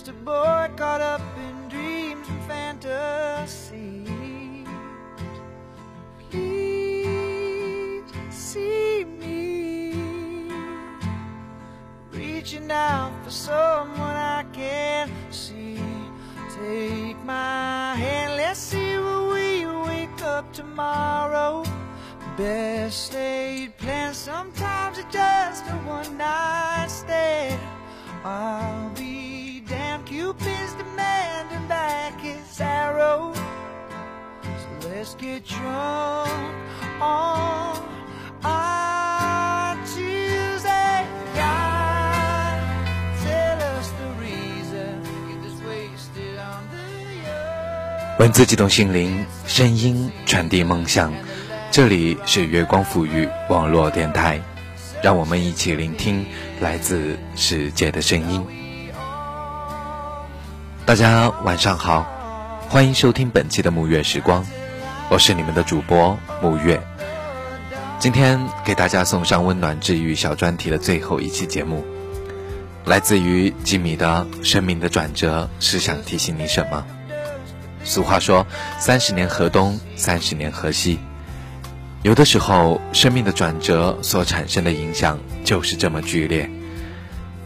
just a boy caught up in dreams and fantasies. Please see me reaching out for someone I can't see. Take my hand, let's see where we wake up tomorrow. Best laid plans, sometimes it's just a one night stand. I'll be back is arrow. 文字激动心灵，声音传递梦想。这里是月光抚育网络电台，让我们一起聆听来自世界的声音。大家晚上好，欢迎收听本期的沐月时光，我是你们的主播沐月。今天给大家送上温暖治愈小专题的最后一期节目，来自于吉米的《生命的转折是想提醒你什么》。俗话说：“三十年河东，三十年河西。”有的时候，生命的转折所产生的影响就是这么剧烈。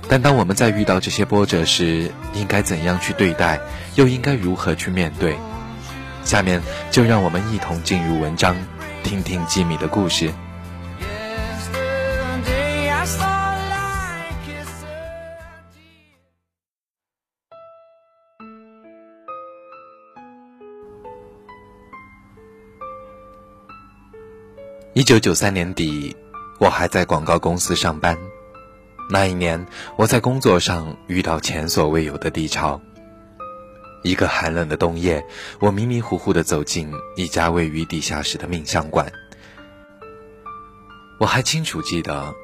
但当我们在遇到这些波折时，应该怎样去对待，又应该如何去面对？下面就让我们一同进入文章，听听吉米的故事。一九九三年底，我还在广告公司上班。那一年，我在工作上遇到前所未有的低潮。一个寒冷的冬夜，我迷迷糊糊地走进一家位于地下室的命相馆。我还清楚记得，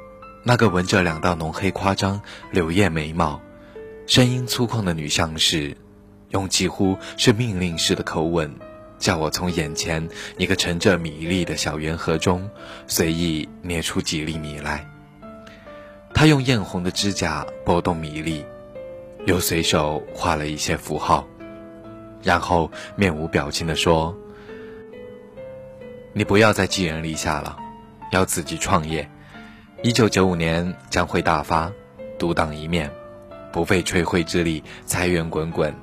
那个纹着两道浓黑夸张柳叶眉毛、声音粗犷的女相士，用几乎是命令式的口吻，叫我从眼前一个盛着米粒的小圆盒中随意捏出几粒米来。他用艳红的指甲拨动米粒，又随手画了一些符号，然后面无表情地说：“你不要再寄人篱下了，要自己创业。一九九五年将会大发，独当一面，不费吹灰之力，财源滚滚，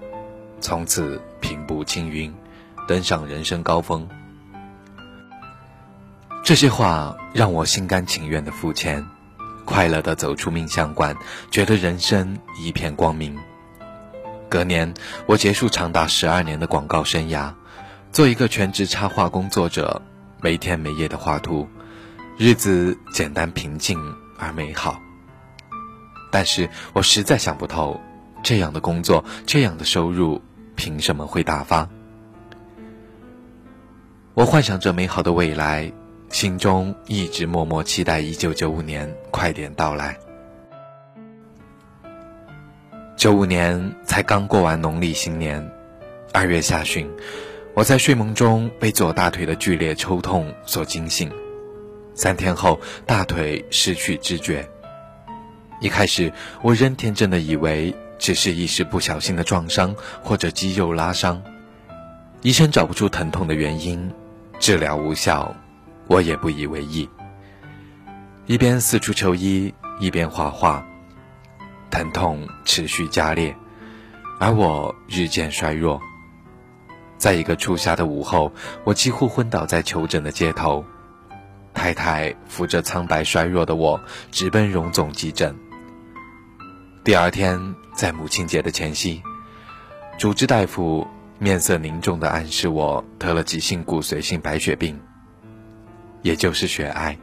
从此平步青云，登上人生高峰。”这些话让我心甘情愿地付钱。快乐地走出命相馆，觉得人生一片光明。隔年，我结束长达十二年的广告生涯，做一个全职插画工作者，没天没夜的画图，日子简单平静而美好。但是我实在想不透，这样的工作，这样的收入，凭什么会大发？我幻想着美好的未来。心中一直默默期待一九九五年快点到来。九五年才刚过完农历新年，二月下旬，我在睡梦中被左大腿的剧烈抽痛所惊醒，三天后大腿失去知觉。一开始我仍天真的以为只是一时不小心的撞伤或者肌肉拉伤，医生找不出疼痛的原因，治疗无效。我也不以为意，一边四处求医，一边画画，疼痛持续加烈，而我日渐衰弱。在一个初夏的午后，我几乎昏倒在求诊的街头，太太扶着苍白衰弱的我，直奔荣总急诊。第二天，在母亲节的前夕，主治大夫面色凝重地暗示我得了急性骨髓性白血病。也就是血癌，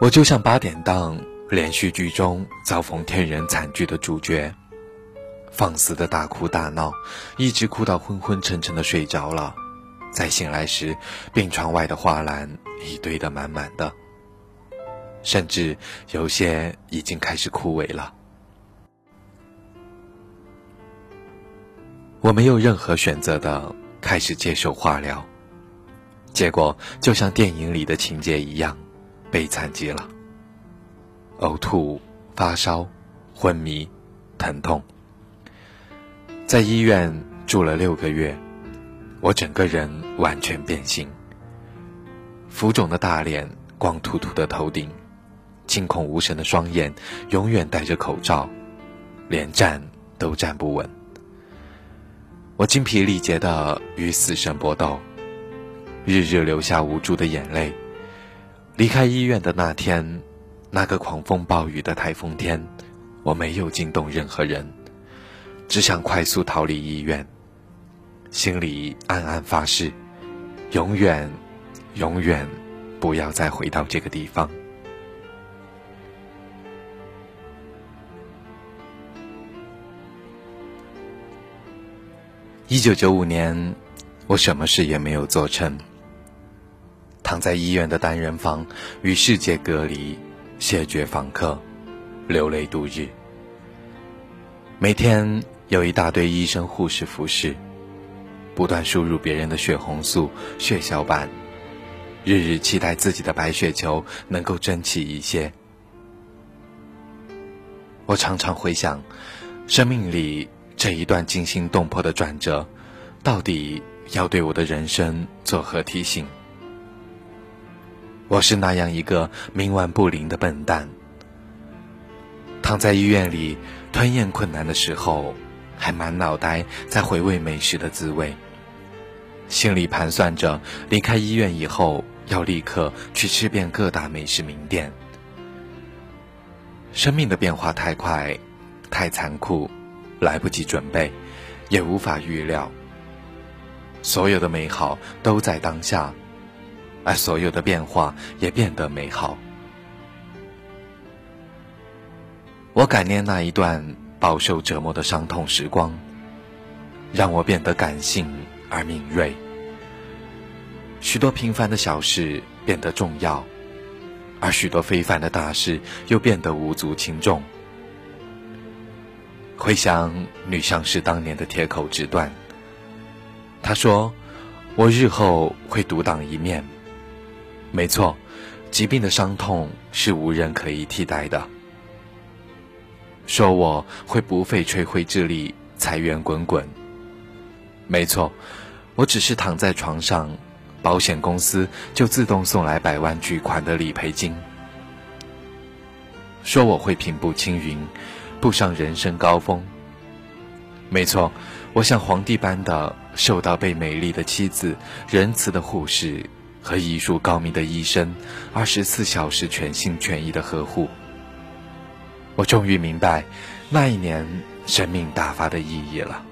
我就像八点档连续剧中遭逢天人惨剧的主角，放肆的大哭大闹，一直哭到昏昏沉沉的睡着了。再醒来时，病床外的花篮已堆得满满的，甚至有些已经开始枯萎了。我没有任何选择的开始接受化疗。结果就像电影里的情节一样，悲惨极了。呕吐、发烧、昏迷、疼痛。在医院住了六个月，我整个人完全变形。浮肿的大脸，光秃秃的头顶，惊恐无神的双眼，永远戴着口罩，连站都站不稳。我精疲力竭的与死神搏斗，日日流下无助的眼泪。离开医院的那天，那个狂风暴雨的台风天，我没有惊动任何人，只想快速逃离医院，心里暗暗发誓，永远。永远不要再回到这个地方。一九九五年，我什么事也没有做成，躺在医院的单人房，与世界隔离，谢绝访客，流泪度日。每天有一大堆医生护士服侍，不断输入别人的血红素、血小板。日日期待自己的白血球能够争气一些。我常常回想，生命里这一段惊心动魄的转折，到底要对我的人生作何提醒？我是那样一个冥顽不灵的笨蛋，躺在医院里吞咽困难的时候，还满脑袋在回味美食的滋味。心里盘算着离开医院以后要立刻去吃遍各大美食名店。生命的变化太快，太残酷，来不及准备，也无法预料。所有的美好都在当下，而所有的变化也变得美好。我感念那一段饱受折磨的伤痛时光，让我变得感性。而敏锐，许多平凡的小事变得重要，而许多非凡的大事又变得无足轻重。回想女相士当年的铁口直断，她说：“我日后会独当一面。”没错，疾病的伤痛是无人可以替代的。说我会不费吹灰之力，财源滚滚。没错。我只是躺在床上，保险公司就自动送来百万巨款的理赔金。说我会平步青云，步上人生高峰。没错，我像皇帝般的受到被美丽的妻子、仁慈的护士和医术高明的医生二十四小时全心全意的呵护。我终于明白，那一年生命大发的意义了。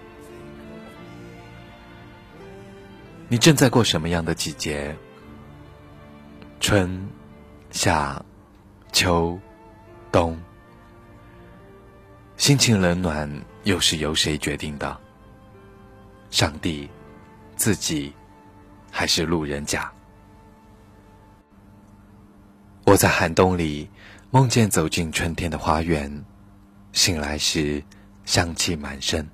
你正在过什么样的季节？春、夏、秋、冬，心情冷暖又是由谁决定的？上帝、自己，还是路人甲？我在寒冬里梦见走进春天的花园，醒来时香气满身。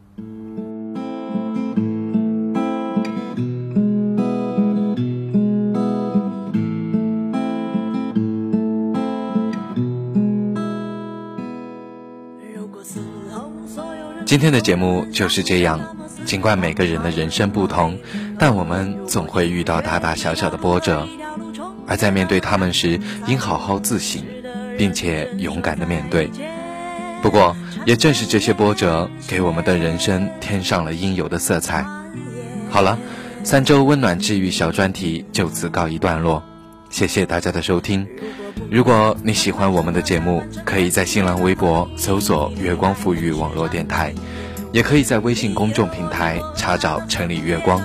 今天的节目就是这样。尽管每个人的人生不同，但我们总会遇到大大小小的波折，而在面对他们时，应好好自省，并且勇敢的面对。不过，也正是这些波折，给我们的人生添上了应有的色彩。好了，三周温暖治愈小专题就此告一段落，谢谢大家的收听。如果你喜欢我们的节目，可以在新浪微博搜索“月光赋予网络电台”，也可以在微信公众平台查找“城里月光”，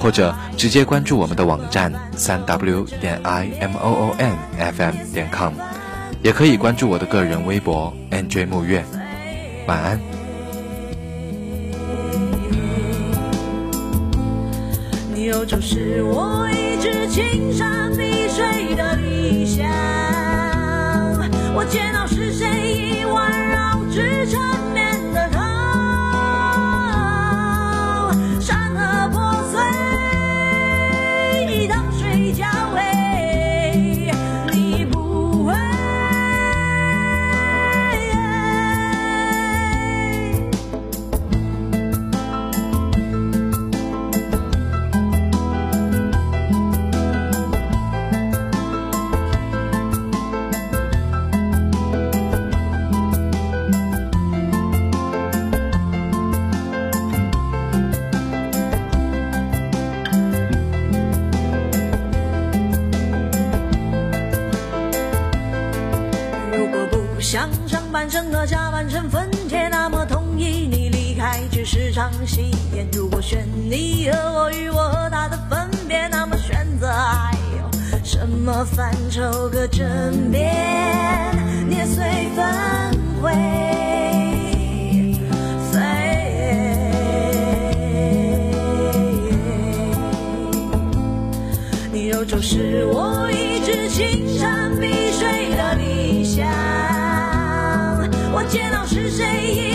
或者直接关注我们的网站三 w 点 i m o o n f m 点 com，也可以关注我的个人微博 nj 木月。晚安。你有就是我一直青山碧水的理想。我见到是谁已环绕至缠绵想上半生和下半生分解，那么同意你离开只是场戏演。如果选你和我与我和他的分别，那么选择还有什么范畴可争辩？捏碎粉灰，你有就是我一直青山碧谁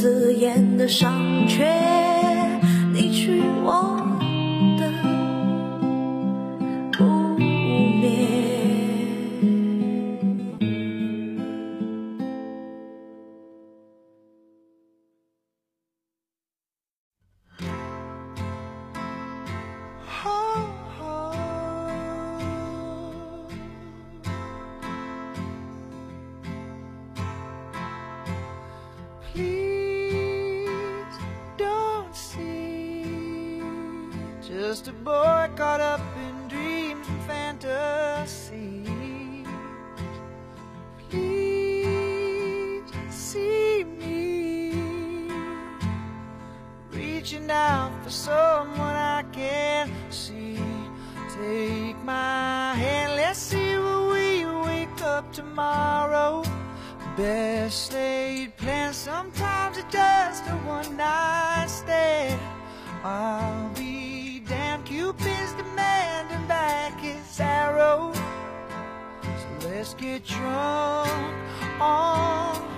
刺眼的伤，却。Just a boy caught up in dreams and fantasy. Please see me reaching out for someone I can't see. Take my hand, let's see where we wake up tomorrow. Best laid plans, sometimes it's just a one night stand. I'll let's get drunk on